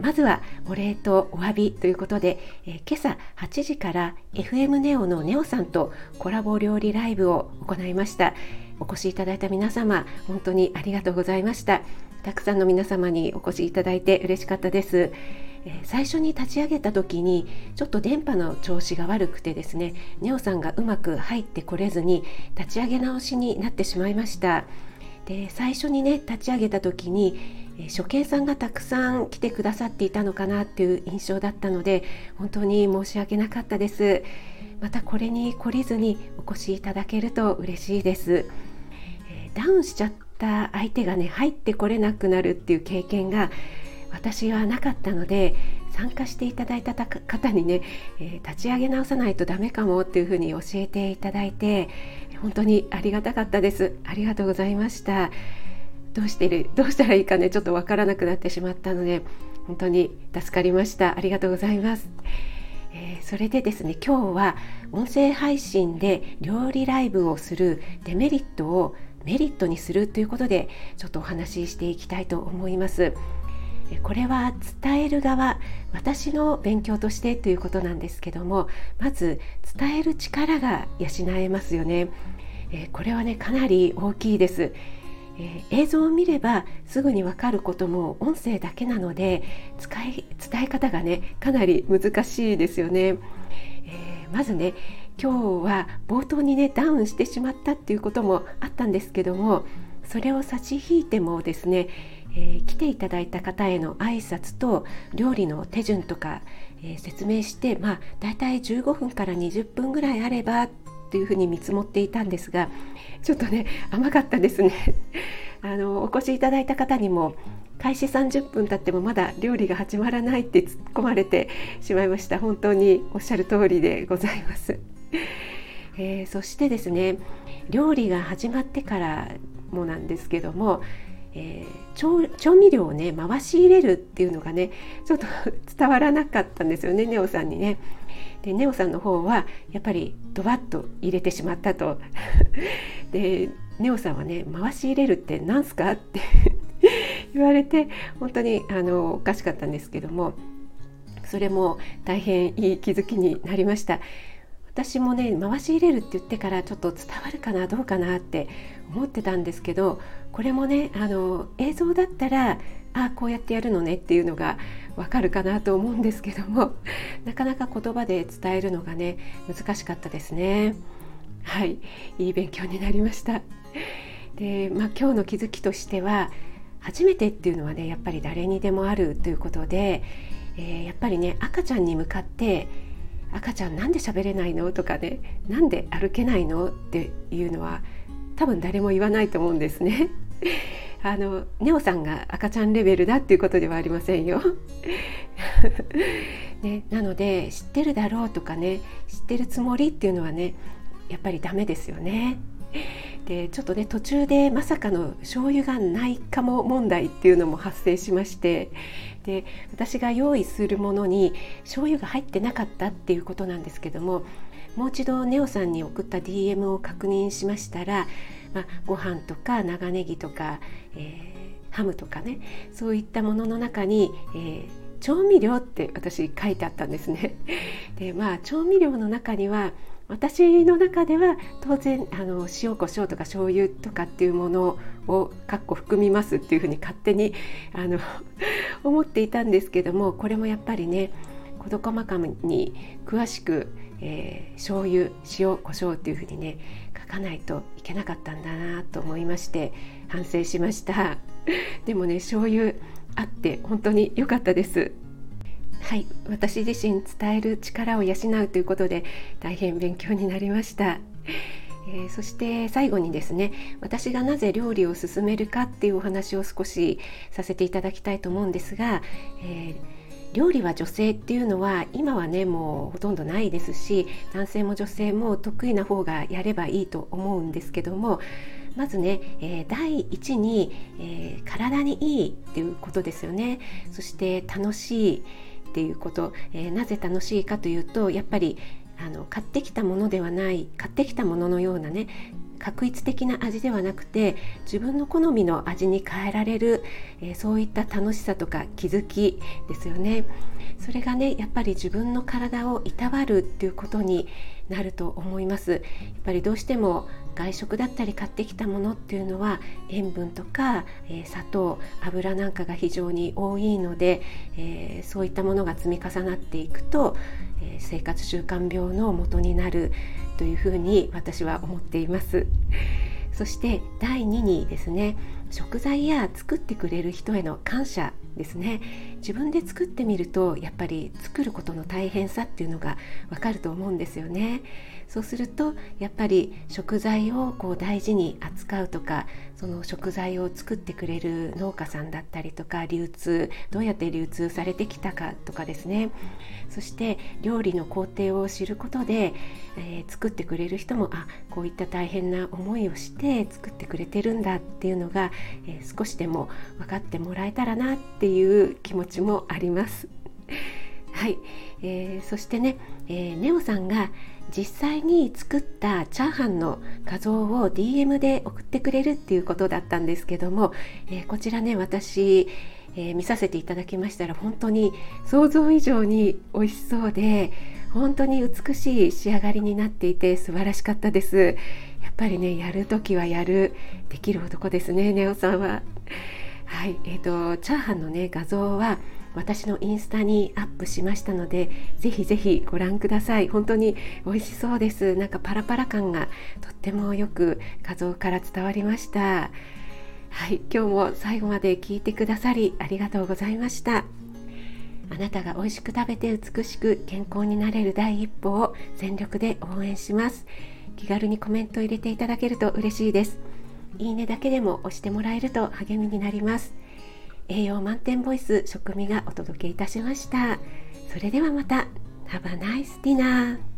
まずはお礼とお詫びということで、えー、今朝8時から FM ネオのネオさんとコラボ料理ライブを行いました。お越しいただいた皆様本当にありがとうございました。たくさんの皆様にお越しいただいて嬉しかったです。最初に立ち上げた時にちょっと電波の調子が悪くてですねネオさんがうまく入ってこれずに立ち上げ直しになってしまいました。で最初にね立ち上げた時に初見さんがたくさん来てくださっていたのかなっていう印象だったので本当に申し訳なかったです。またこれに懲りずにお越しいただけると嬉しいです、えダウンしちゃった相手がね入ってこれなくなるっていう経験が私はなかったので参加していただいた方にね、えー、立ち上げ直さないとダメかもっていうふうに教えていただいて本当にありがたかったです。ありがとうございました。どうしてるどうしたらいいかねちょっとわからなくなってしまったので本当に助かりました。ありがとうございます、えー、それでですね今日は音声配信で料理ライブをするデメリットをメリットにするということでちょっとお話ししていきたいと思います。これは伝える側私の勉強としてということなんですけどもまず伝える力が養えますよね。これはねかなり大きいです。えー、映像を見ればすぐにわかることも音声だけなので使い伝え方がねかなり難しいですよね。えー、まずね今日は冒頭にねダウンしてしまったっていうこともあったんですけどもそれを差し引いてもですね、えー、来ていただいた方への挨拶と料理の手順とか、えー、説明してまあだいたい15分から20分ぐらいあればというふうに見積もっていたんですがちょっとね甘かったですね。あのお越しいただいた方にも開始30分経ってもまだ料理が始まらないって突っ込まれてしまいました。本当におっしゃる通りでございます、えー、そしてですね料理が始まってからもなんですけどもえー、調味料をね回し入れるっていうのがねちょっと 伝わらなかったんですよねネオさんにね。でネオさんの方はやっぱりドバッと入れてしまったと。でネオさんはね回し入れるって何すかって 言われて本当にあのおかしかったんですけどもそれも大変いい気づきになりました。私もね回し入れるって言ってからちょっと伝わるかなどうかなって思ってたんですけどこれもねあの映像だったらあこうやってやるのねっていうのがわかるかなと思うんですけどもなかなか言葉で伝えるのがね難しかったですね。はいいい勉強になりましたで、まあ、今日の気づきとしては初めてっていうのはねやっぱり誰にでもあるということで、えー、やっぱりね赤ちゃんに向かって「赤ちゃんなんで喋れないの?」とかね「なんで歩けないの?」っていうのは多分誰も言わないと思うんですね。あのネオさんが赤ちゃんレベルだっていうことではありませんよ。ね、なので知ってるだろうとかね知ってるつもりっていうのはねやっぱりダメですよね。でちょっとね途中でまさかの醤油がないかも問題っていうのも発生しましてで私が用意するものに醤油が入ってなかったっていうことなんですけどももう一度ネオさんに送った DM を確認しましたら、まあ、ご飯とか長ネギとか、えー、ハムとかねそういったものの中に、えー、調味料って私書いてあったんですね。でまあ調味料の中には私の中では当然あの塩コショウとか醤油とかっていうものをかっこ含みますっていうふうに勝手にあの 思っていたんですけどもこれもやっぱりね事細かに詳しく、えー、醤油塩コショウっていうふうにね書かないといけなかったんだなと思いまして反省しました。でもね醤油あって本当に良かったです。はい私自身伝える力を養うということで大変勉強になりました。えー、そして最後にですね私がなぜ料理を進めるかっていうお話を少しさせていただきたいと思うんですが、えー料理は女性っていうのは今はねもうほとんどないですし男性も女性も得意な方がやればいいと思うんですけどもまずね、えー、第一に、え、体にいいっていうことですよねそして楽しいっていうこと、えー、なぜ楽しいかというとやっぱりあの買ってきたものではない買ってきたもののようなね確一的な味ではなくて自分の好みの味に変えられる、えー、そういった楽しさとか気づきですよね。それがねやっぱり自分の体をいたわるっていうことになると思いますやっぱりどうしても外食だったり買ってきたものっていうのは塩分とか、えー、砂糖油なんかが非常に多いので、えー、そういったものが積み重なっていくと、えー、生活習慣病の元になるというふうに私は思っています。そして第2にですね食材や作ってくれる人への感謝ですね自分で作ってみるとやっぱり作ることの大変さっていうのがわかると思うんですよね。そうするとやっぱり食材をこう大事に扱うとかその食材を作ってくれる農家さんだったりとか流通どうやって流通されてきたかとかですね。そして料理の工程を知ることで、えー、作ってくれる人もあこういった大変な思いをして作ってくれてるんだっていうのが、えー、少しでも分かってもらえたらなっていう気持ちもあります。はい、えー、そしてね、えー、ネオさんが実際に作ったチャーハンの画像を DM で送ってくれるっていうことだったんですけども、えー、こちらね私、え、見させていただきましたら本当に想像以上に美味しそうで本当に美しい仕上がりになっていて素晴らしかったです。やっぱりねやる時はやる。できる男ですねネオさんは。はいえーとチャーハンのね画像は私のインスタにアップしましたのでぜひぜひご覧ください。本当に美味しそうです。なんかパラパラ感がとってもよく画像から伝わりました。はい今日も最後まで聞いてくださりありがとうございました。あなたが美味しく食べて美しく健康になれる第一歩を全力で応援します。気軽にコメント入れていただけると嬉しいです。いいねだけでも押してもらえると励みになります。栄養満点ボイス食味がお届けいたしました。それではまた。Have a nice dinner